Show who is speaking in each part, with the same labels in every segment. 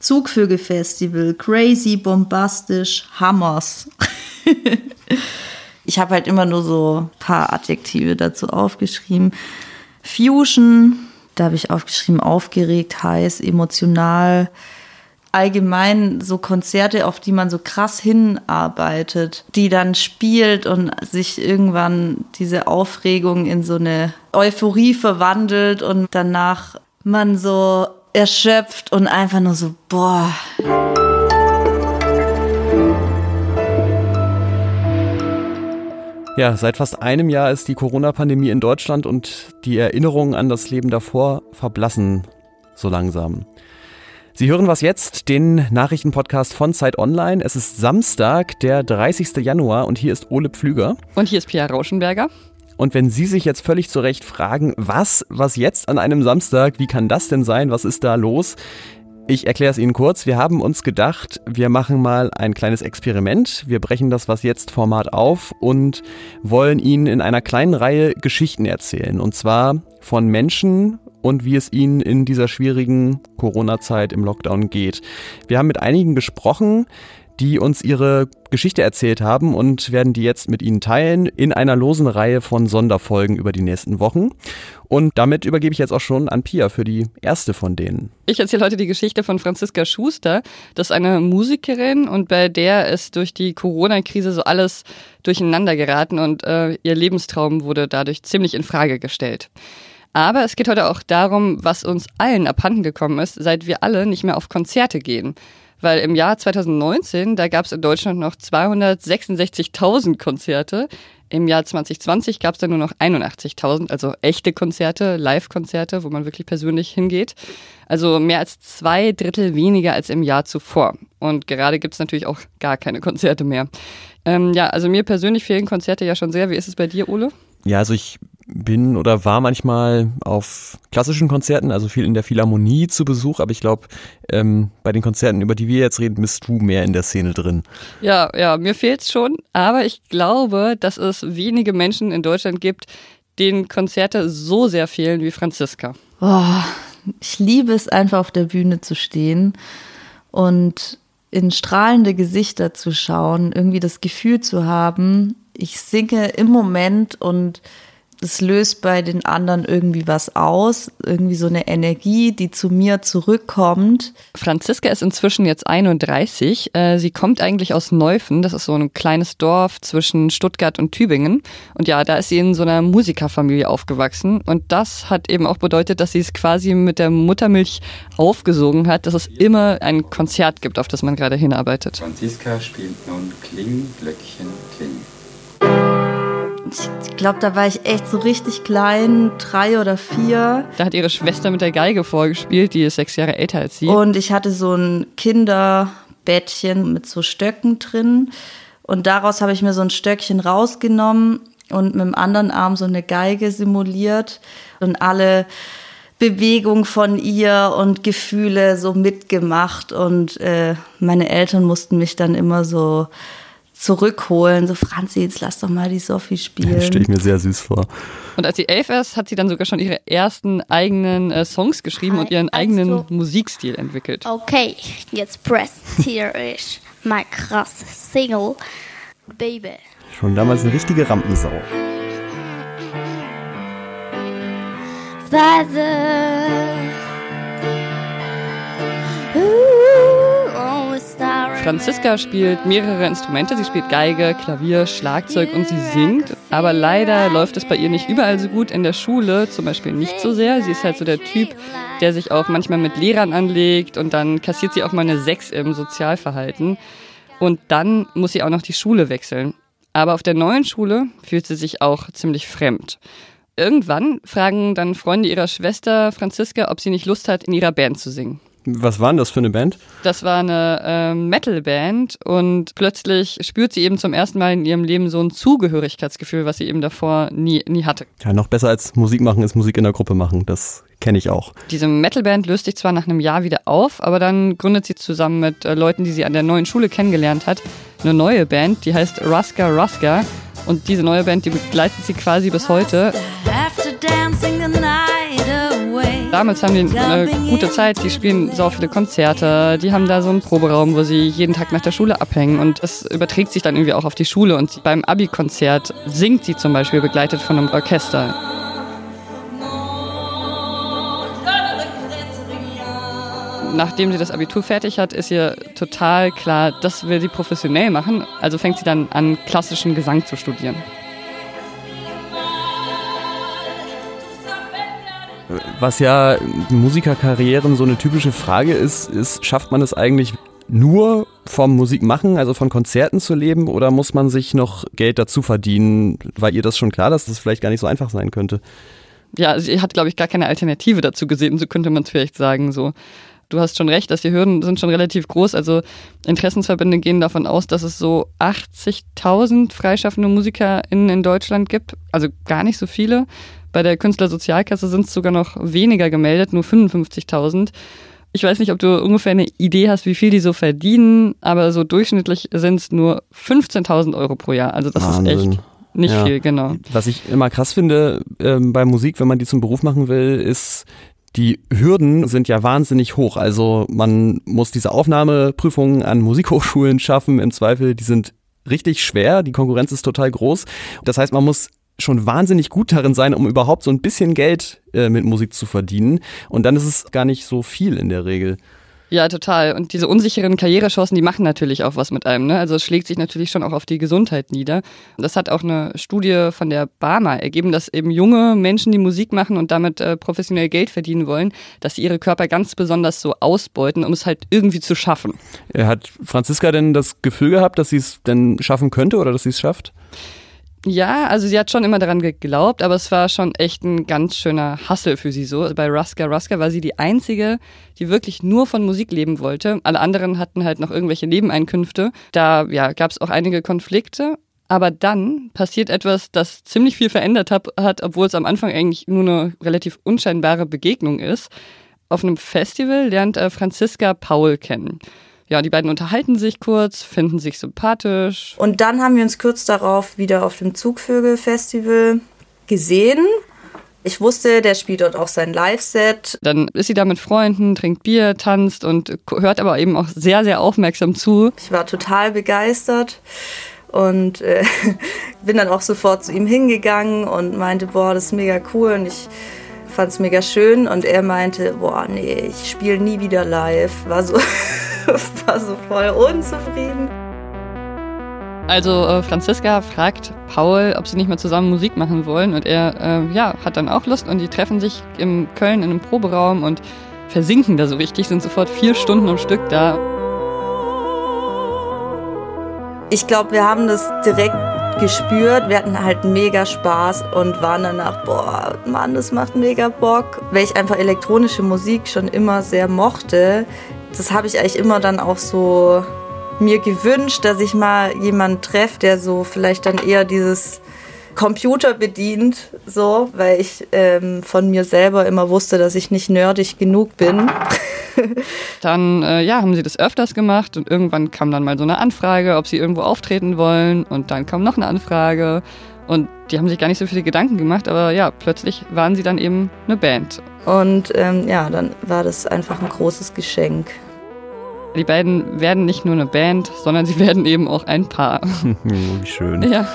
Speaker 1: Zugvögelfestival, crazy, bombastisch, Hammers. ich habe halt immer nur so ein paar Adjektive dazu aufgeschrieben. Fusion, da habe ich aufgeschrieben, aufgeregt, heiß, emotional. Allgemein so Konzerte, auf die man so krass hinarbeitet, die dann spielt und sich irgendwann diese Aufregung in so eine Euphorie verwandelt und danach man so erschöpft und einfach nur so, boah.
Speaker 2: Ja, seit fast einem Jahr ist die Corona-Pandemie in Deutschland und die Erinnerungen an das Leben davor verblassen so langsam. Sie hören was jetzt, den Nachrichtenpodcast von Zeit Online. Es ist Samstag, der 30. Januar und hier ist Ole Pflüger.
Speaker 3: Und hier ist Pia Rauschenberger.
Speaker 2: Und wenn Sie sich jetzt völlig zu Recht fragen, was, was jetzt an einem Samstag, wie kann das denn sein, was ist da los? Ich erkläre es Ihnen kurz. Wir haben uns gedacht, wir machen mal ein kleines Experiment. Wir brechen das Was jetzt Format auf und wollen Ihnen in einer kleinen Reihe Geschichten erzählen. Und zwar von Menschen und wie es ihnen in dieser schwierigen Corona-Zeit im Lockdown geht. Wir haben mit einigen gesprochen, die uns ihre Geschichte erzählt haben und werden die jetzt mit Ihnen teilen in einer losen Reihe von Sonderfolgen über die nächsten Wochen. Und damit übergebe ich jetzt auch schon an Pia für die erste von denen.
Speaker 3: Ich erzähle heute die Geschichte von Franziska Schuster. Das ist eine Musikerin und bei der ist durch die Corona-Krise so alles durcheinander geraten und äh, ihr Lebenstraum wurde dadurch ziemlich in Frage gestellt. Aber es geht heute auch darum, was uns allen abhanden gekommen ist, seit wir alle nicht mehr auf Konzerte gehen. Weil im Jahr 2019, da gab es in Deutschland noch 266.000 Konzerte. Im Jahr 2020 gab es dann nur noch 81.000, also echte Konzerte, Live-Konzerte, wo man wirklich persönlich hingeht. Also mehr als zwei Drittel weniger als im Jahr zuvor. Und gerade gibt es natürlich auch gar keine Konzerte mehr. Ähm, ja, also mir persönlich fehlen Konzerte ja schon sehr. Wie ist es bei dir, Ole?
Speaker 2: Ja, also ich bin oder war manchmal auf klassischen Konzerten, also viel in der Philharmonie zu Besuch, aber ich glaube, ähm, bei den Konzerten, über die wir jetzt reden, bist du mehr in der Szene drin.
Speaker 3: Ja, ja, mir fehlt's schon, aber ich glaube, dass es wenige Menschen in Deutschland gibt, denen Konzerte so sehr fehlen wie Franziska.
Speaker 1: Oh, ich liebe es einfach auf der Bühne zu stehen und in strahlende Gesichter zu schauen, irgendwie das Gefühl zu haben, ich singe im Moment und es löst bei den anderen irgendwie was aus, irgendwie so eine Energie, die zu mir zurückkommt.
Speaker 3: Franziska ist inzwischen jetzt 31. Äh, sie kommt eigentlich aus Neufen. Das ist so ein kleines Dorf zwischen Stuttgart und Tübingen. Und ja, da ist sie in so einer Musikerfamilie aufgewachsen. Und das hat eben auch bedeutet, dass sie es quasi mit der Muttermilch aufgesogen hat, dass es immer ein Konzert gibt, auf das man gerade hinarbeitet.
Speaker 4: Franziska spielt nun Kling, Glöckchen, Kling
Speaker 1: ich glaube, da war ich echt so richtig klein, drei oder vier.
Speaker 3: Da hat ihre Schwester mit der Geige vorgespielt, die ist sechs Jahre älter als sie.
Speaker 1: Und ich hatte so ein Kinderbettchen mit so Stöcken drin. Und daraus habe ich mir so ein Stöckchen rausgenommen und mit dem anderen Arm so eine Geige simuliert und alle Bewegung von ihr und Gefühle so mitgemacht. Und äh, meine Eltern mussten mich dann immer so zurückholen. So, Franzi, jetzt lass doch mal die Sophie spielen.
Speaker 2: Stelle ich mir sehr süß vor.
Speaker 3: Und als sie elf ist, hat sie dann sogar schon ihre ersten eigenen äh, Songs geschrieben Hi, und ihren eigenen also, Musikstil entwickelt.
Speaker 5: Okay, jetzt präsentiere ich mein krasses Single, Baby.
Speaker 2: Schon damals eine richtige Rampensau.
Speaker 5: Father.
Speaker 3: Franziska spielt mehrere Instrumente. Sie spielt Geige, Klavier, Schlagzeug und sie singt. Aber leider läuft es bei ihr nicht überall so gut. In der Schule zum Beispiel nicht so sehr. Sie ist halt so der Typ, der sich auch manchmal mit Lehrern anlegt und dann kassiert sie auch mal eine 6 im Sozialverhalten. Und dann muss sie auch noch die Schule wechseln. Aber auf der neuen Schule fühlt sie sich auch ziemlich fremd. Irgendwann fragen dann Freunde ihrer Schwester Franziska, ob sie nicht Lust hat, in ihrer Band zu singen.
Speaker 2: Was war denn das für eine Band?
Speaker 3: Das war eine äh, Metal-Band und plötzlich spürt sie eben zum ersten Mal in ihrem Leben so ein Zugehörigkeitsgefühl, was sie eben davor nie, nie hatte.
Speaker 2: Ja, noch besser als Musik machen ist Musik in der Gruppe machen. Das kenne ich auch.
Speaker 3: Diese Metal-Band löst sich zwar nach einem Jahr wieder auf, aber dann gründet sie zusammen mit äh, Leuten, die sie an der neuen Schule kennengelernt hat, eine neue Band, die heißt Ruska Ruska. Und diese neue Band, die begleitet sie quasi bis heute. After dancing the night. Damals haben die eine gute Zeit, die spielen so viele Konzerte, die haben da so einen Proberaum, wo sie jeden Tag nach der Schule abhängen und das überträgt sich dann irgendwie auch auf die Schule und beim Abi-Konzert singt sie zum Beispiel begleitet von einem Orchester. nachdem sie das Abitur fertig hat, ist ihr total klar, das will sie professionell machen. Also fängt sie dann an, klassischen Gesang zu studieren.
Speaker 2: Was ja Musikerkarrieren so eine typische Frage ist, ist, schafft man es eigentlich nur vom Musikmachen, also von Konzerten zu leben, oder muss man sich noch Geld dazu verdienen? War ihr das schon klar, dass das vielleicht gar nicht so einfach sein könnte?
Speaker 3: Ja, sie hat, glaube ich, gar keine Alternative dazu gesehen, so könnte man es vielleicht sagen. So du hast schon recht, dass die Hürden sind schon relativ groß. Also Interessensverbände gehen davon aus, dass es so 80.000 freischaffende MusikerInnen in Deutschland gibt. Also gar nicht so viele. Bei der Künstlersozialkasse sind es sogar noch weniger gemeldet, nur 55.000. Ich weiß nicht, ob du ungefähr eine Idee hast, wie viel die so verdienen, aber so durchschnittlich sind es nur 15.000 Euro pro Jahr. Also das Wahnsinn. ist echt nicht ja. viel, genau.
Speaker 2: Was ich immer krass finde ähm, bei Musik, wenn man die zum Beruf machen will, ist, die Hürden sind ja wahnsinnig hoch. Also man muss diese Aufnahmeprüfungen an Musikhochschulen schaffen. Im Zweifel, die sind richtig schwer. Die Konkurrenz ist total groß. Das heißt, man muss schon wahnsinnig gut darin sein, um überhaupt so ein bisschen Geld äh, mit Musik zu verdienen. Und dann ist es gar nicht so viel in der Regel.
Speaker 3: Ja, total. Und diese unsicheren Karrierechancen, die machen natürlich auch was mit einem. Ne? Also es schlägt sich natürlich schon auch auf die Gesundheit nieder. Und das hat auch eine Studie von der Barma ergeben, dass eben junge Menschen, die Musik machen und damit äh, professionell Geld verdienen wollen, dass sie ihre Körper ganz besonders so ausbeuten, um es halt irgendwie zu schaffen.
Speaker 2: Hat Franziska denn das Gefühl gehabt, dass sie es denn schaffen könnte oder dass sie es schafft?
Speaker 3: Ja, also sie hat schon immer daran geglaubt, aber es war schon echt ein ganz schöner Hassel für sie so. Bei Ruska Ruska war sie die einzige, die wirklich nur von Musik leben wollte. Alle anderen hatten halt noch irgendwelche Nebeneinkünfte. Da ja, gab es auch einige Konflikte. Aber dann passiert etwas, das ziemlich viel verändert hat, obwohl es am Anfang eigentlich nur eine relativ unscheinbare Begegnung ist. Auf einem Festival lernt äh, Franziska Paul kennen. Ja, die beiden unterhalten sich kurz, finden sich sympathisch.
Speaker 1: Und dann haben wir uns kurz darauf wieder auf dem Zugvögel-Festival gesehen. Ich wusste, der spielt dort auch sein Live-Set.
Speaker 3: Dann ist sie da mit Freunden, trinkt Bier, tanzt und hört aber eben auch sehr, sehr aufmerksam zu.
Speaker 1: Ich war total begeistert und äh, bin dann auch sofort zu ihm hingegangen und meinte, boah, das ist mega cool und ich fand es mega schön und er meinte, boah, nee, ich spiele nie wieder live. War so, war so voll unzufrieden.
Speaker 3: Also äh, Franziska fragt Paul, ob sie nicht mehr zusammen Musik machen wollen und er äh, ja, hat dann auch Lust und die treffen sich in Köln in einem Proberaum und versinken da so richtig, sind sofort vier Stunden am Stück da.
Speaker 1: Ich glaube, wir haben das direkt gespürt. Wir hatten halt mega Spaß und waren danach, boah, Mann, das macht mega Bock. Weil ich einfach elektronische Musik schon immer sehr mochte, das habe ich eigentlich immer dann auch so mir gewünscht, dass ich mal jemanden treffe, der so vielleicht dann eher dieses Computer bedient, so, weil ich ähm, von mir selber immer wusste, dass ich nicht nerdig genug bin.
Speaker 3: dann äh, ja, haben sie das öfters gemacht und irgendwann kam dann mal so eine Anfrage, ob sie irgendwo auftreten wollen und dann kam noch eine Anfrage und die haben sich gar nicht so viele Gedanken gemacht, aber ja, plötzlich waren sie dann eben eine Band.
Speaker 1: Und ähm, ja, dann war das einfach ein großes Geschenk.
Speaker 3: Die beiden werden nicht nur eine Band, sondern sie werden eben auch ein Paar.
Speaker 2: Wie schön.
Speaker 3: Ja.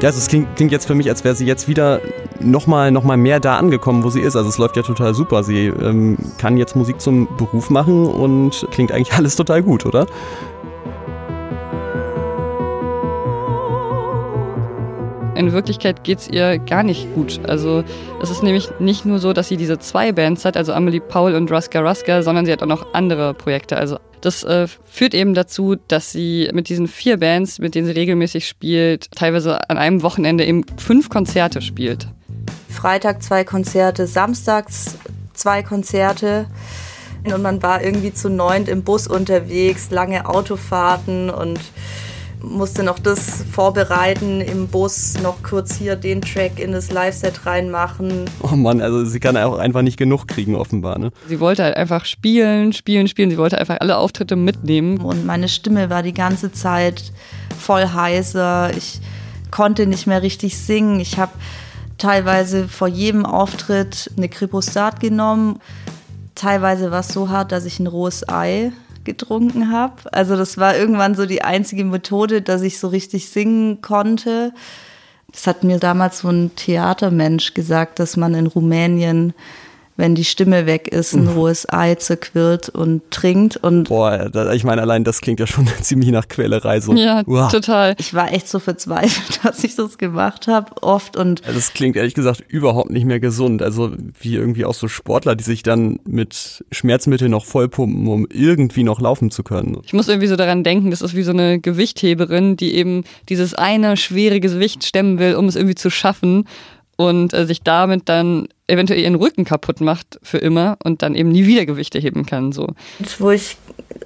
Speaker 2: Ja, also es klingt, klingt, jetzt für mich, als wäre sie jetzt wieder nochmal noch mal mehr da angekommen, wo sie ist. Also es läuft ja total super. Sie ähm, kann jetzt Musik zum Beruf machen und klingt eigentlich alles total gut, oder?
Speaker 3: In Wirklichkeit geht es ihr gar nicht gut. Also es ist nämlich nicht nur so, dass sie diese zwei Bands hat, also Amelie Paul und Ruska Ruska, sondern sie hat auch noch andere Projekte. Also das äh, führt eben dazu, dass sie mit diesen vier Bands, mit denen sie regelmäßig spielt, teilweise an einem Wochenende eben fünf Konzerte spielt.
Speaker 1: Freitag zwei Konzerte, samstags zwei Konzerte. Und man war irgendwie zu neunt im Bus unterwegs, lange Autofahrten und musste noch das vorbereiten im Bus, noch kurz hier den Track in das Live-Set reinmachen.
Speaker 2: Oh Mann, also sie kann auch einfach nicht genug kriegen, offenbar. Ne?
Speaker 3: Sie wollte halt einfach spielen, spielen, spielen. Sie wollte einfach alle Auftritte mitnehmen.
Speaker 1: Und meine Stimme war die ganze Zeit voll heiser. Ich konnte nicht mehr richtig singen. Ich habe teilweise vor jedem Auftritt eine Kripostat genommen. Teilweise war es so hart, dass ich ein rohes Ei getrunken habe. Also das war irgendwann so die einzige Methode, dass ich so richtig singen konnte. Das hat mir damals so ein Theatermensch gesagt, dass man in Rumänien wenn die Stimme weg ist, ein rohes Ei zerquirlt und trinkt. Und
Speaker 2: Boah, ich meine, allein das klingt ja schon ziemlich nach Quälerei. So.
Speaker 3: Ja, Uah. total.
Speaker 1: Ich war echt so verzweifelt, dass ich das gemacht habe, oft. Und
Speaker 2: das klingt ehrlich gesagt überhaupt nicht mehr gesund. Also wie irgendwie auch so Sportler, die sich dann mit Schmerzmitteln noch vollpumpen, um irgendwie noch laufen zu können.
Speaker 3: Ich muss irgendwie so daran denken, das ist wie so eine Gewichtheberin, die eben dieses eine schwere Gewicht stemmen will, um es irgendwie zu schaffen und äh, sich damit dann eventuell ihren Rücken kaputt macht für immer und dann eben nie wieder Gewichte heben kann. So.
Speaker 1: Wo ich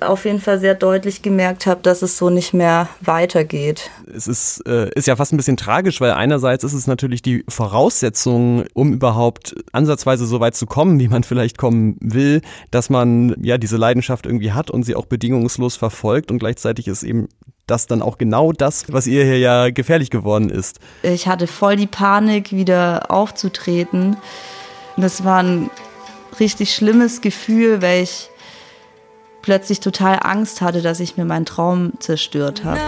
Speaker 1: auf jeden Fall sehr deutlich gemerkt habe, dass es so nicht mehr weitergeht.
Speaker 2: Es ist, äh, ist ja fast ein bisschen tragisch, weil einerseits ist es natürlich die Voraussetzung, um überhaupt ansatzweise so weit zu kommen, wie man vielleicht kommen will, dass man ja diese Leidenschaft irgendwie hat und sie auch bedingungslos verfolgt und gleichzeitig ist eben das dann auch genau das, was ihr hier ja gefährlich geworden ist.
Speaker 1: Ich hatte voll die Panik, wieder aufzutreten. Das war ein richtig schlimmes Gefühl, weil ich plötzlich total Angst hatte, dass ich mir meinen Traum zerstört habe.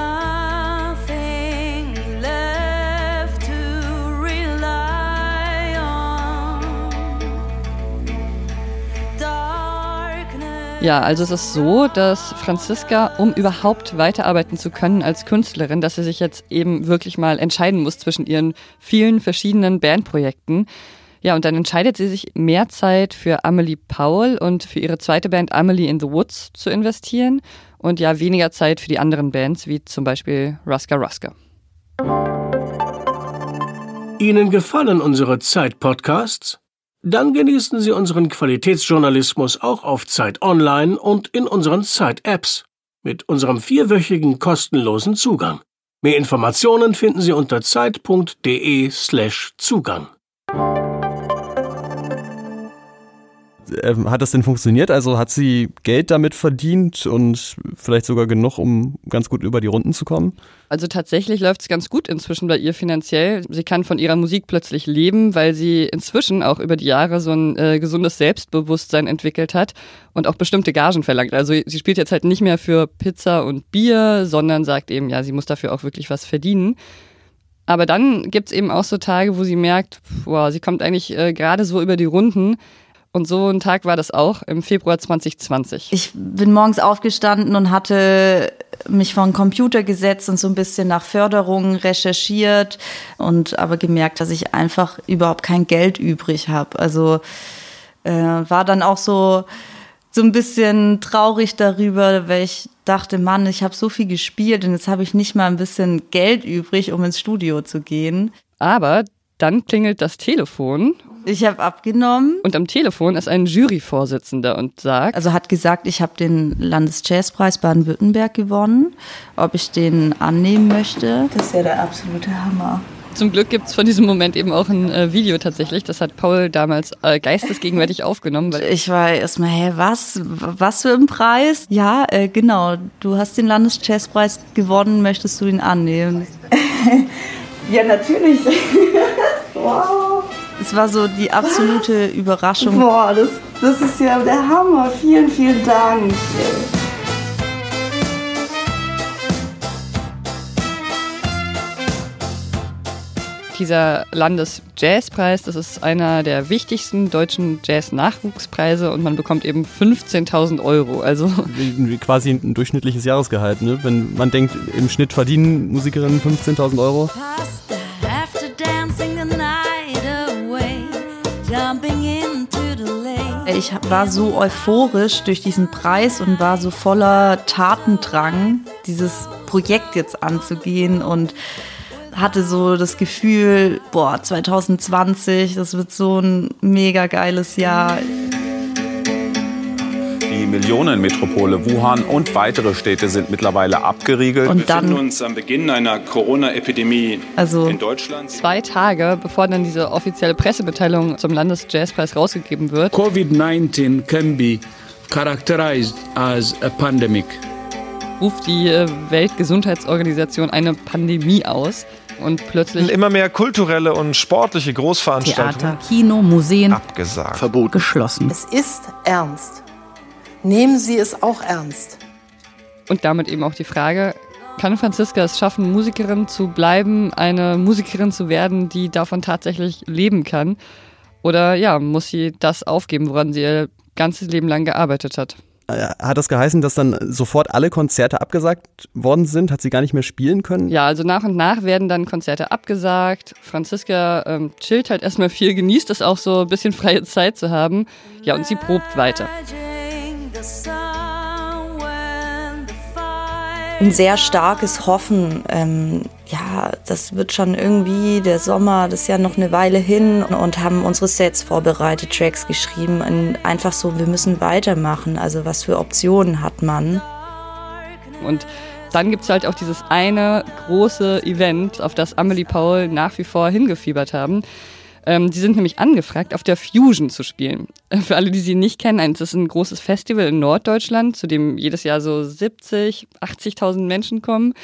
Speaker 3: Ja, also es ist so, dass Franziska, um überhaupt weiterarbeiten zu können als Künstlerin, dass sie sich jetzt eben wirklich mal entscheiden muss zwischen ihren vielen verschiedenen Bandprojekten. Ja, und dann entscheidet sie sich, mehr Zeit für Amelie Powell und für ihre zweite Band Amelie in the Woods zu investieren und ja weniger Zeit für die anderen Bands, wie zum Beispiel Ruska Ruska.
Speaker 6: Ihnen gefallen unsere Zeit-Podcasts? Dann genießen Sie unseren Qualitätsjournalismus auch auf Zeit Online und in unseren Zeit-Apps mit unserem vierwöchigen kostenlosen Zugang. Mehr Informationen finden Sie unter zeit.de/zugang.
Speaker 2: Ähm, hat das denn funktioniert? Also hat sie Geld damit verdient und vielleicht sogar genug, um ganz gut über die Runden zu kommen?
Speaker 3: Also tatsächlich läuft es ganz gut inzwischen bei ihr finanziell. Sie kann von ihrer Musik plötzlich leben, weil sie inzwischen auch über die Jahre so ein äh, gesundes Selbstbewusstsein entwickelt hat und auch bestimmte Gagen verlangt. Also sie spielt jetzt halt nicht mehr für Pizza und Bier, sondern sagt eben, ja, sie muss dafür auch wirklich was verdienen. Aber dann gibt es eben auch so Tage, wo sie merkt, wow, sie kommt eigentlich äh, gerade so über die Runden und so ein Tag war das auch im Februar 2020.
Speaker 1: Ich bin morgens aufgestanden und hatte mich vor den Computer gesetzt und so ein bisschen nach Förderungen recherchiert und aber gemerkt, dass ich einfach überhaupt kein Geld übrig habe. Also äh, war dann auch so so ein bisschen traurig darüber, weil ich dachte, Mann, ich habe so viel gespielt und jetzt habe ich nicht mal ein bisschen Geld übrig, um ins Studio zu gehen.
Speaker 3: Aber dann klingelt das Telefon
Speaker 1: ich habe abgenommen.
Speaker 3: Und am Telefon ist ein Juryvorsitzender und sagt.
Speaker 1: Also hat gesagt, ich habe den Landesjazzpreis Baden-Württemberg gewonnen, ob ich den annehmen möchte. Das ist ja der absolute Hammer.
Speaker 3: Zum Glück gibt es von diesem Moment eben auch ein äh, Video tatsächlich. Das hat Paul damals äh, geistesgegenwärtig aufgenommen.
Speaker 1: Weil ich war erstmal, hä, was? Was für ein Preis? Ja, äh, genau. Du hast den Landesjazzpreis gewonnen, möchtest du ihn annehmen? ja, natürlich. wow. Es war so die absolute Überraschung. Boah, das, das ist ja der Hammer. Vielen, vielen Dank.
Speaker 3: Dieser Landesjazzpreis, das ist einer der wichtigsten deutschen Jazz-Nachwuchspreise und man bekommt eben 15.000 Euro. Also
Speaker 2: quasi ein durchschnittliches Jahresgehalt. Ne? Wenn man denkt, im Schnitt verdienen Musikerinnen 15.000 Euro.
Speaker 1: Ich war so euphorisch durch diesen Preis und war so voller Tatendrang, dieses Projekt jetzt anzugehen und hatte so das Gefühl, boah, 2020, das wird so ein mega geiles Jahr.
Speaker 2: Die
Speaker 7: Millionenmetropole Wuhan und weitere Städte sind mittlerweile abgeriegelt.
Speaker 1: Und
Speaker 7: Wir
Speaker 1: dann-
Speaker 7: befinden uns am Beginn einer Corona-Epidemie
Speaker 1: Also
Speaker 7: in Deutschland.
Speaker 3: Zwei Tage, bevor dann diese offizielle Pressemitteilung zum Landesjazzpreis rausgegeben wird,
Speaker 8: COVID-19 can be characterized as a pandemic.
Speaker 3: ruft die äh, Weltgesundheitsorganisation eine Pandemie aus. Und plötzlich
Speaker 9: Immer mehr kulturelle und sportliche Großveranstaltungen
Speaker 10: Theater, Kino, Museen
Speaker 9: abgesagt.
Speaker 10: geschlossen.
Speaker 11: Es ist ernst. Nehmen Sie es auch ernst.
Speaker 3: Und damit eben auch die Frage, kann Franziska es schaffen, Musikerin zu bleiben, eine Musikerin zu werden, die davon tatsächlich leben kann? Oder ja, muss sie das aufgeben, woran sie ihr ganzes Leben lang gearbeitet hat?
Speaker 2: Äh, Hat das geheißen, dass dann sofort alle Konzerte abgesagt worden sind? Hat sie gar nicht mehr spielen können?
Speaker 3: Ja, also nach und nach werden dann Konzerte abgesagt. Franziska ähm, chillt halt erstmal viel, genießt es auch so ein bisschen freie Zeit zu haben. Ja, und sie probt weiter.
Speaker 1: ein sehr starkes Hoffen. Ähm, ja, das wird schon irgendwie der Sommer, das ist ja noch eine Weile hin und haben unsere Sets vorbereitet, Tracks geschrieben. Und einfach so, wir müssen weitermachen. Also was für Optionen hat man?
Speaker 3: Und dann gibt es halt auch dieses eine große Event, auf das Amelie Paul nach wie vor hingefiebert haben. Ähm, sind nämlich angefragt, auf der Fusion zu spielen. Für alle, die sie nicht kennen, das ist ein großes Festival in Norddeutschland, zu dem jedes Jahr so 70, 80.000 Menschen kommen.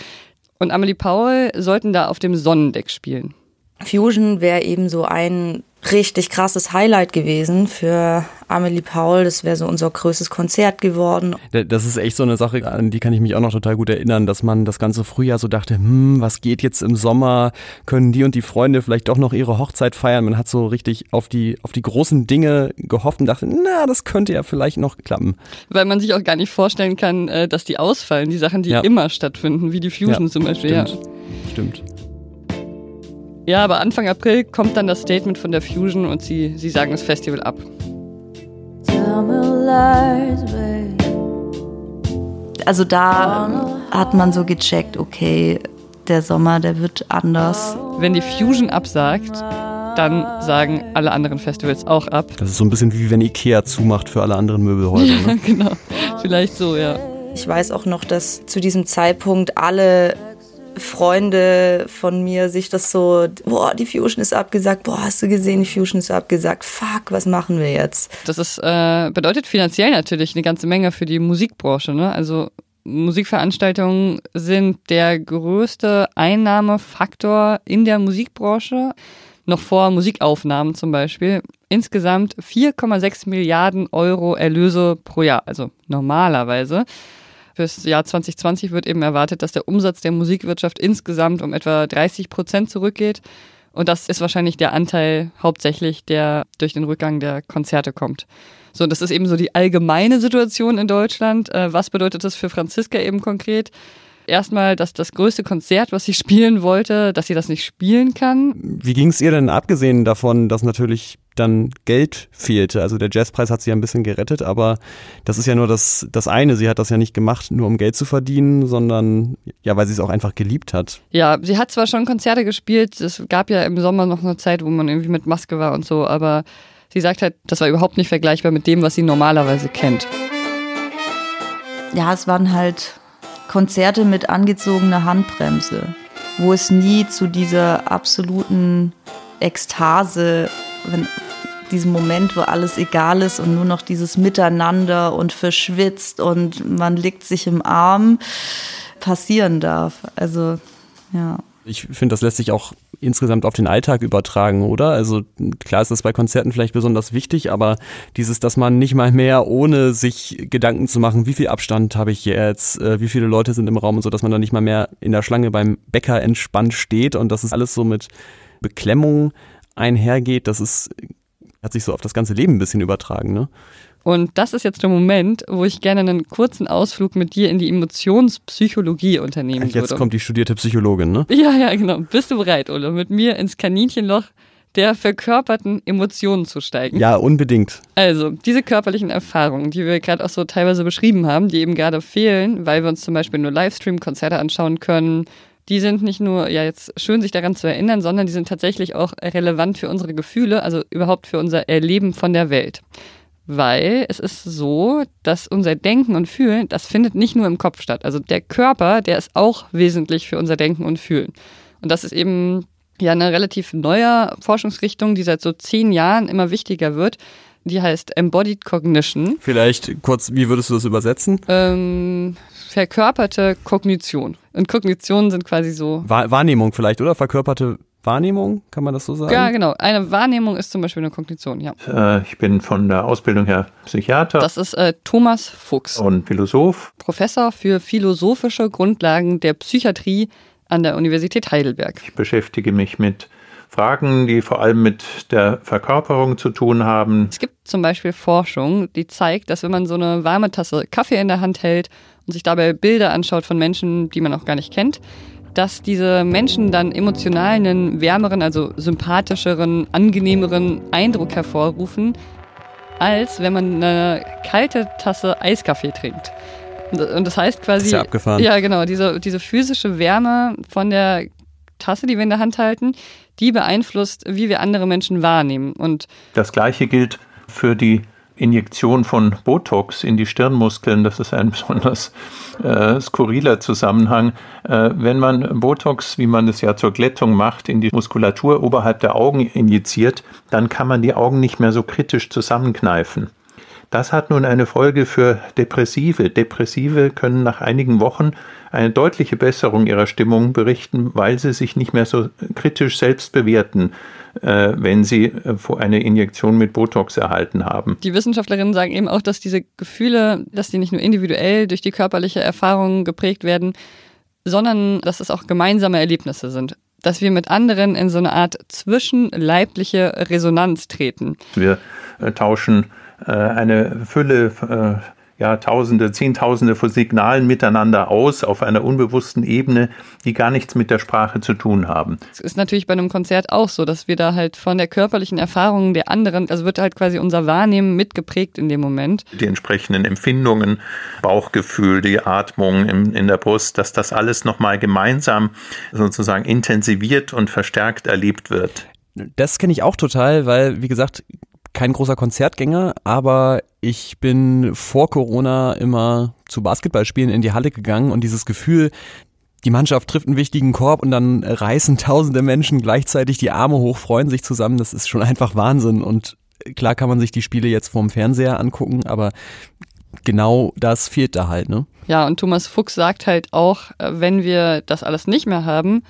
Speaker 3: Und Amelie Paul sollten da auf dem Sonnendeck spielen.
Speaker 1: Fusion wäre eben so ein richtig krasses Highlight gewesen für Amelie Paul. Das wäre so unser größtes Konzert geworden.
Speaker 2: Da- Das ist echt so eine Sache, an die kann ich mich auch noch total gut erinnern, dass man das ganze Frühjahr so dachte, hm, was geht jetzt im Sommer? Können die und die Freunde vielleicht doch noch ihre Hochzeit feiern? Man hat so richtig auf die, auf die großen Dinge gehofft und dachte, na, das könnte ja vielleicht noch klappen.
Speaker 3: Weil man sich auch gar nicht vorstellen kann, äh, dass die ausfallen, die Sachen, die
Speaker 2: Ja.
Speaker 3: immer stattfinden, wie die Fusion
Speaker 2: Ja,
Speaker 3: zum Beispiel. Ja.
Speaker 2: Stimmt.
Speaker 3: Ja, aber Anfang April kommt dann das Statement von der Fusion und sie, sie sagen das Festival ab.
Speaker 1: Also da hat man so gecheckt, okay, der Sommer, der wird anders.
Speaker 3: Wenn die Fusion absagt, dann sagen alle anderen Festivals auch ab.
Speaker 2: Das ist so ein bisschen wie wenn Ikea zumacht für alle anderen Möbelhäuser. Ne?
Speaker 3: genau, vielleicht so, ja.
Speaker 1: Ich weiß auch noch, dass zu diesem Zeitpunkt alle Freunde von mir sich das so, boah, die Fusion ist abgesagt, boah, hast du gesehen, die Fusion ist abgesagt, fuck, was machen wir jetzt?
Speaker 3: Das ist, äh, bedeutet finanziell natürlich eine ganze Menge für die Musikbranche. Ne? Also Musikveranstaltungen sind der größte Einnahmefaktor in der Musikbranche, noch vor Musikaufnahmen zum Beispiel. Insgesamt 4,6 Milliarden Euro Erlöse pro Jahr, also normalerweise. Fürs Jahr 2020 wird eben erwartet, dass der Umsatz der Musikwirtschaft insgesamt um etwa 30 Prozent zurückgeht. Und das ist wahrscheinlich der Anteil hauptsächlich, der durch den Rückgang der Konzerte kommt. So, das ist eben so die allgemeine Situation in Deutschland. Äh, Was bedeutet das für Franziska eben konkret? Erstmal, dass das größte Konzert, was sie spielen wollte, dass sie das nicht spielen kann.
Speaker 2: Wie ging es ihr denn abgesehen davon, dass natürlich dann Geld fehlte? Also der Jazzpreis hat sie ja ein bisschen gerettet, aber das ist ja nur das, das eine. Sie hat das ja nicht gemacht, nur um Geld zu verdienen, sondern ja, weil sie es auch einfach geliebt hat.
Speaker 3: Ja, sie hat zwar schon Konzerte gespielt, es gab ja im Sommer noch eine Zeit, wo man irgendwie mit Maske war und so, aber sie sagt halt, das war überhaupt nicht vergleichbar mit dem, was sie normalerweise kennt.
Speaker 1: Ja, es waren halt Konzerte mit angezogener Handbremse, wo es nie zu dieser absoluten Ekstase, wenn, diesem Moment, wo alles egal ist und nur noch dieses Miteinander und verschwitzt und man liegt sich im Arm, passieren darf. Also, ja.
Speaker 2: Ich finde, das lässt sich auch insgesamt auf den Alltag übertragen, oder? Also klar ist das bei Konzerten vielleicht besonders wichtig, aber dieses, dass man nicht mal mehr ohne sich Gedanken zu machen, wie viel Abstand habe ich jetzt, äh, wie viele Leute sind im Raum und so, dass man dann nicht mal mehr in der Schlange beim Bäcker entspannt steht und dass es alles so mit Beklemmung einhergeht, das ist, hat sich so auf das ganze Leben ein bisschen übertragen, ne?
Speaker 3: Und das ist jetzt der Moment, wo ich gerne einen kurzen Ausflug mit dir in die Emotionspsychologie unternehmen
Speaker 2: Jetzt
Speaker 3: würde.
Speaker 2: kommt die studierte Psychologin, ne?
Speaker 3: Ja, ja, genau. Bist du bereit, Ole, mit mir ins Kaninchenloch der verkörperten Emotionen zu steigen?
Speaker 2: Ja, unbedingt.
Speaker 3: Also, diese körperlichen Erfahrungen, die wir gerade auch so teilweise beschrieben haben, die eben gerade fehlen, weil wir uns zum Beispiel nur Livestream-Konzerte anschauen können, die sind nicht nur ja jetzt schön, sich daran zu erinnern, sondern die sind tatsächlich auch relevant für unsere Gefühle, also überhaupt für unser Erleben von der Welt. weil es ist so, dass unser Denken und Fühlen, das findet nicht nur im Kopf statt. Also der Körper, der ist auch wesentlich für unser Denken und Fühlen. Und das ist eben ja eine relativ neue Forschungsrichtung, die seit so zehn Jahren immer wichtiger wird. Die heißt Embodied Cognition.
Speaker 2: Vielleicht kurz, wie würdest du das übersetzen?
Speaker 3: Ähm, verkörperte Kognition. Und Kognitionen sind quasi so.
Speaker 2: Wahrnehmung vielleicht, oder? Verkörperte Wahrnehmung, kann man das so sagen?
Speaker 3: Ja, genau. Eine Wahrnehmung ist zum Beispiel eine Kognition, ja.
Speaker 12: Äh, ich bin von der Ausbildung her Psychiater.
Speaker 3: Das ist äh, Thomas Fuchs.
Speaker 12: Und Philosoph.
Speaker 3: Professor für philosophische Grundlagen der Psychiatrie an der Universität Heidelberg.
Speaker 12: Ich beschäftige mich mit Fragen, die vor allem mit der Verkörperung zu tun haben.
Speaker 3: Es gibt zum Beispiel Forschung, die zeigt, dass wenn man so eine warme Tasse Kaffee in der Hand hält und sich dabei Bilder anschaut von Menschen, die man auch gar nicht kennt, dass diese Menschen dann emotional einen wärmeren, also sympathischeren, angenehmeren Eindruck hervorrufen, als wenn man eine kalte Tasse Eiskaffee trinkt. Und das heißt quasi. Das ist
Speaker 2: ja abgefahren.
Speaker 3: Ja, genau. Diese, diese physische Wärme von der Tasse, die wir in der Hand halten, die beeinflusst, wie wir andere Menschen wahrnehmen. Und
Speaker 12: das Gleiche gilt für die Injektion von Botox in die Stirnmuskeln, das ist ein besonders äh, skurriler Zusammenhang. Äh, wenn man Botox, wie man es ja zur Glättung macht, in die Muskulatur oberhalb der Augen injiziert, dann kann man die Augen nicht mehr so kritisch zusammenkneifen. Das hat nun eine Folge für Depressive. Depressive können nach einigen Wochen eine deutliche Besserung ihrer Stimmung berichten, weil sie sich nicht mehr so kritisch selbst bewerten, äh, wenn sie äh, eine Injektion mit Botox erhalten haben.
Speaker 3: Die Wissenschaftlerinnen sagen eben auch, dass diese Gefühle, dass die nicht nur individuell durch die körperliche Erfahrung geprägt werden, sondern dass es auch gemeinsame Erlebnisse sind dass wir mit anderen in so eine Art zwischenleibliche Resonanz treten.
Speaker 12: Wir äh, tauschen eine Fülle, äh, ja, Tausende, Zehntausende von Signalen miteinander aus auf einer unbewussten Ebene, die gar nichts mit der Sprache zu tun haben.
Speaker 3: Es ist natürlich bei einem Konzert auch so, dass wir da halt von der körperlichen Erfahrung der anderen, also wird halt quasi unser Wahrnehmen mitgeprägt in dem Moment.
Speaker 12: Die entsprechenden Empfindungen, Bauchgefühl, die Atmung in, in der Brust, dass das alles nochmal gemeinsam sozusagen intensiviert und verstärkt erlebt wird.
Speaker 2: Das kenne ich auch total, weil, wie gesagt, kein großer Konzertgänger, aber ich bin vor Corona immer zu Basketballspielen in die Halle gegangen und dieses Gefühl, die Mannschaft trifft einen wichtigen Korb und dann reißen tausende Menschen gleichzeitig die Arme hoch, freuen sich zusammen, das ist schon einfach Wahnsinn und klar kann man sich die Spiele jetzt vorm Fernseher angucken, aber genau das fehlt da halt, ne?
Speaker 3: Ja, und Thomas Fuchs sagt halt auch, äh, wenn wir das alles nicht mehr haben,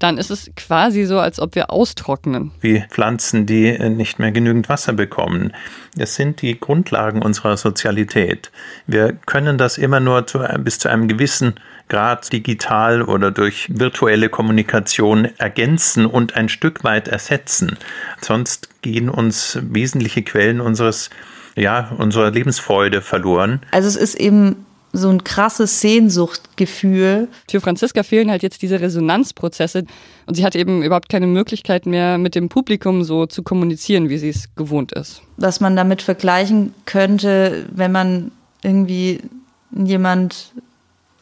Speaker 3: dann ist es quasi so, als ob wir austrocknen.
Speaker 12: Wie Pflanzen, die äh, nicht mehr genügend Wasser bekommen. Das sind die Grundlagen unserer Sozialität. Wir können das immer nur zu, bis zu einem gewissen Grad digital oder durch virtuelle Kommunikation ergänzen und ein Stück weit ersetzen. Sonst gehen uns wesentliche Quellen unseres ja, unserer Lebensfreude verloren.
Speaker 1: Also es ist eben so ein krasses Sehnsuchtgefühl.
Speaker 3: Für Franziska fehlen halt jetzt diese Resonanzprozesse und sie hat eben überhaupt keine Möglichkeit mehr mit dem Publikum so zu kommunizieren, wie sie es gewohnt ist.
Speaker 1: Was man damit vergleichen könnte, wenn man irgendwie jemand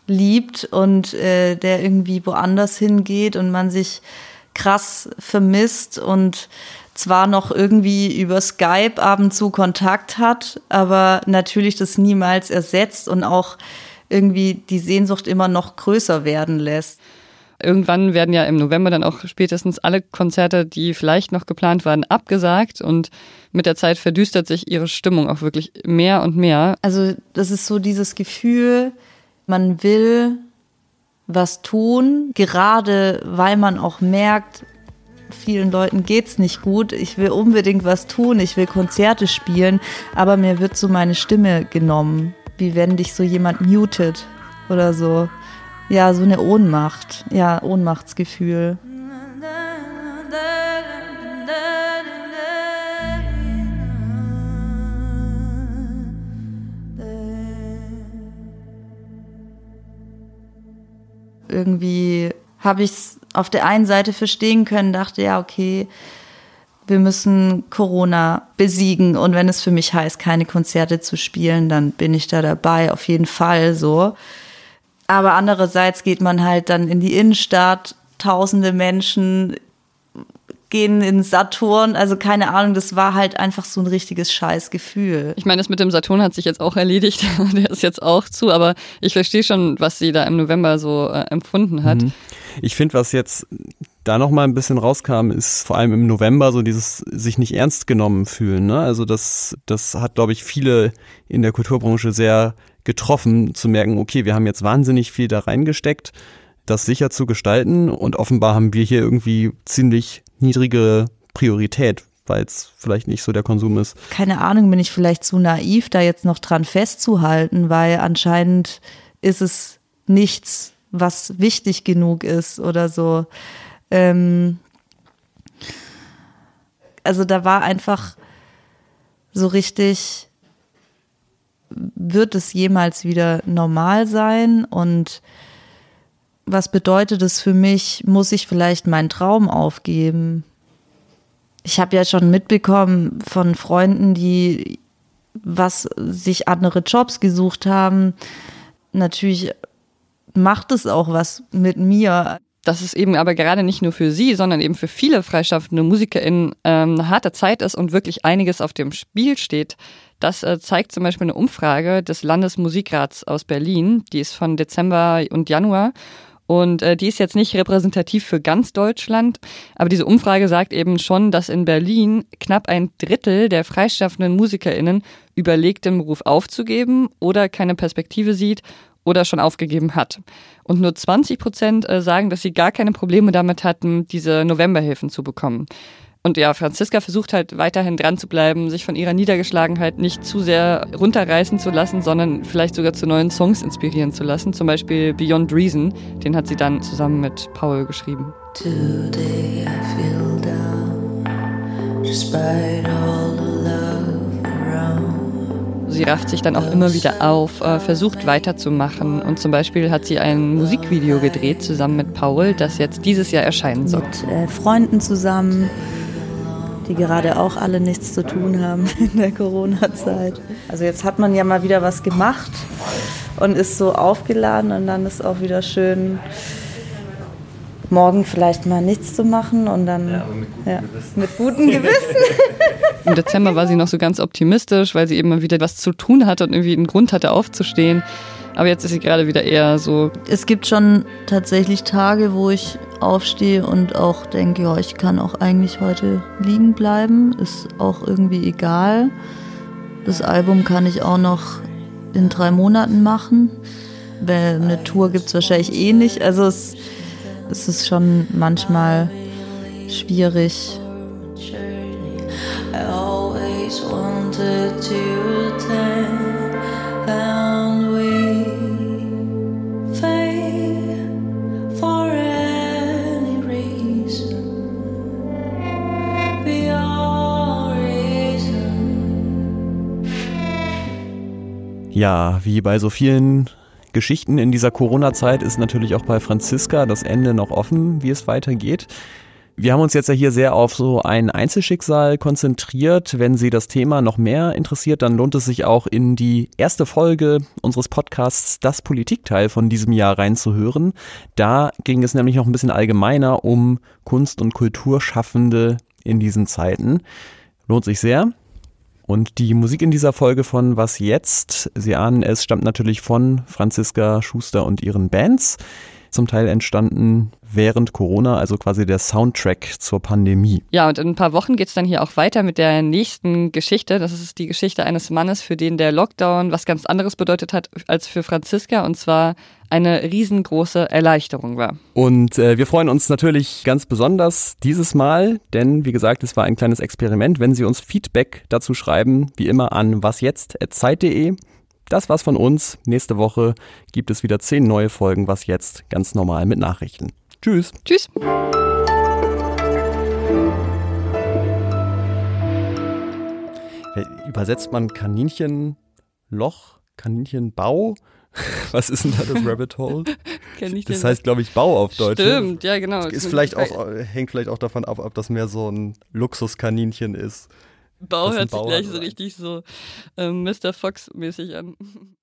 Speaker 1: liebt und äh, der irgendwie woanders hingeht und man sich krass vermisst und zwar noch irgendwie über Skype ab und zu Kontakt hat, aber natürlich das niemals ersetzt und auch irgendwie die Sehnsucht immer noch größer werden lässt.
Speaker 3: Irgendwann werden ja im November dann auch spätestens alle Konzerte, die vielleicht noch geplant waren, abgesagt und mit der Zeit verdüstert sich ihre Stimmung auch wirklich mehr und mehr.
Speaker 1: Also das ist so dieses Gefühl, man will was tun, gerade weil man auch merkt, vielen Leuten geht's nicht gut. Ich will unbedingt was tun, ich will Konzerte spielen, aber mir wird so meine Stimme genommen, wie wenn dich so jemand mutet oder so. Ja, so eine Ohnmacht, ja, Ohnmachtsgefühl. Irgendwie habe ich es auf der einen Seite verstehen können, dachte, ja, okay, wir müssen Corona besiegen und wenn es für mich heißt, keine Konzerte zu spielen, dann bin ich da dabei, auf jeden Fall so. Aber andererseits geht man halt dann in die Innenstadt, tausende Menschen, gehen in Saturn. Also keine Ahnung, das war halt einfach so ein richtiges Scheißgefühl.
Speaker 3: Ich meine, das mit dem Saturn hat sich jetzt auch erledigt. Der ist jetzt auch zu, aber ich verstehe schon, was sie da im November so äh, empfunden hat. Mhm.
Speaker 2: Ich finde, was jetzt da noch mal ein bisschen rauskam, ist vor allem im November so dieses sich nicht ernst genommen fühlen. Ne? Also das, das hat, glaube ich, viele in der Kulturbranche sehr getroffen, zu merken, okay, wir haben jetzt wahnsinnig viel da reingesteckt, das sicher zu gestalten und offenbar haben wir hier irgendwie ziemlich niedrige Priorität, weil es vielleicht nicht so der Konsum ist.
Speaker 1: Keine Ahnung, bin ich vielleicht zu naiv, da jetzt noch dran festzuhalten, weil anscheinend ist es nichts, was wichtig genug ist oder so. Ähm also da war einfach so richtig, wird es jemals wieder normal sein und was bedeutet es für mich? Muss ich vielleicht meinen Traum aufgeben? Ich habe ja schon mitbekommen von Freunden, die was sich andere Jobs gesucht haben. Natürlich macht es auch was mit mir.
Speaker 3: Dass es eben aber gerade nicht nur für sie, sondern eben für viele freischaffende MusikerInnen ähm, eine harte Zeit ist und wirklich einiges auf dem Spiel steht. Das äh, zeigt zum Beispiel eine Umfrage des Landesmusikrats aus Berlin. Die ist von Dezember und Januar. Und äh, die ist jetzt nicht repräsentativ für ganz Deutschland, aber diese Umfrage sagt eben schon, dass in Berlin knapp ein Drittel der freischaffenden MusikerInnen überlegt, den Beruf aufzugeben oder keine Perspektive sieht oder schon aufgegeben hat. Und nur 20 Prozent äh, sagen, dass sie gar keine Probleme damit hatten, diese Novemberhilfen zu bekommen. Und ja, Franziska versucht halt weiterhin dran zu bleiben, sich von ihrer Niedergeschlagenheit nicht zu sehr runterreißen zu lassen, sondern vielleicht sogar zu neuen Songs inspirieren zu lassen. Zum Beispiel Beyond Reason, den hat sie dann zusammen mit Paul geschrieben. Today I feel down, despite all the love around. Sie rafft sich dann auch immer wieder auf, äh, versucht weiterzumachen und zum Beispiel hat sie ein Musikvideo gedreht zusammen mit Paul, das jetzt dieses Jahr erscheinen soll.
Speaker 1: Mit äh, Freunden zusammen die gerade auch alle nichts zu tun haben in der Corona-Zeit. Also jetzt hat man ja mal wieder was gemacht und ist so aufgeladen und dann ist auch wieder schön, morgen vielleicht mal nichts zu machen und dann ja, mit, gutem ja, mit gutem Gewissen.
Speaker 3: Im Dezember war sie noch so ganz optimistisch, weil sie eben mal wieder was zu tun hatte und irgendwie einen Grund hatte aufzustehen. Aber jetzt ist sie gerade wieder eher so.
Speaker 1: Es gibt schon tatsächlich Tage, wo ich aufstehe und auch denke, ja, ich kann auch eigentlich heute liegen bleiben. Ist auch irgendwie egal. Das Album kann ich auch noch in drei Monaten machen. Weil eine Tour gibt es wahrscheinlich eh nicht. Also es, es ist schon manchmal schwierig. I always wanted to attend
Speaker 2: Ja, wie bei so vielen Geschichten in dieser Corona-Zeit ist natürlich auch bei Franziska das Ende noch offen, wie es weitergeht. Wir haben uns jetzt ja hier sehr auf so ein Einzelschicksal konzentriert. Wenn Sie das Thema noch mehr interessiert, dann lohnt es sich auch in die erste Folge unseres Podcasts Das Politikteil von diesem Jahr reinzuhören. Da ging es nämlich noch ein bisschen allgemeiner um Kunst- und Kulturschaffende in diesen Zeiten. Lohnt sich sehr. Und die Musik in dieser Folge von Was jetzt? Sie ahnen es, stammt natürlich von Franziska Schuster und ihren Bands. Zum Teil entstanden während Corona, also quasi der Soundtrack zur Pandemie.
Speaker 3: Ja, und in ein paar Wochen geht es dann hier auch weiter mit der nächsten Geschichte. Das ist die Geschichte eines Mannes, für den der Lockdown was ganz anderes bedeutet hat als für Franziska, und zwar eine riesengroße Erleichterung war.
Speaker 2: Und äh, wir freuen uns natürlich ganz besonders dieses Mal, denn wie gesagt, es war ein kleines Experiment. Wenn Sie uns Feedback dazu schreiben, wie immer an wasjetzt.zeit.de. Das war's von uns. Nächste Woche gibt es wieder zehn neue Folgen Was jetzt ganz normal mit Nachrichten. Tschüss.
Speaker 3: Tschüss.
Speaker 2: Übersetzt man Kaninchenloch, Kaninchenbau? Was ist denn da das Rabbit Hole? das heißt, glaube ich, Bau auf Deutsch.
Speaker 3: Ne? Stimmt, ja, genau.
Speaker 2: Ist vielleicht auch, hängt vielleicht auch davon ab, ob das mehr so ein Luxuskaninchen ist.
Speaker 3: Bau hört sich gleich so richtig so äh, Mr. Fox-mäßig an.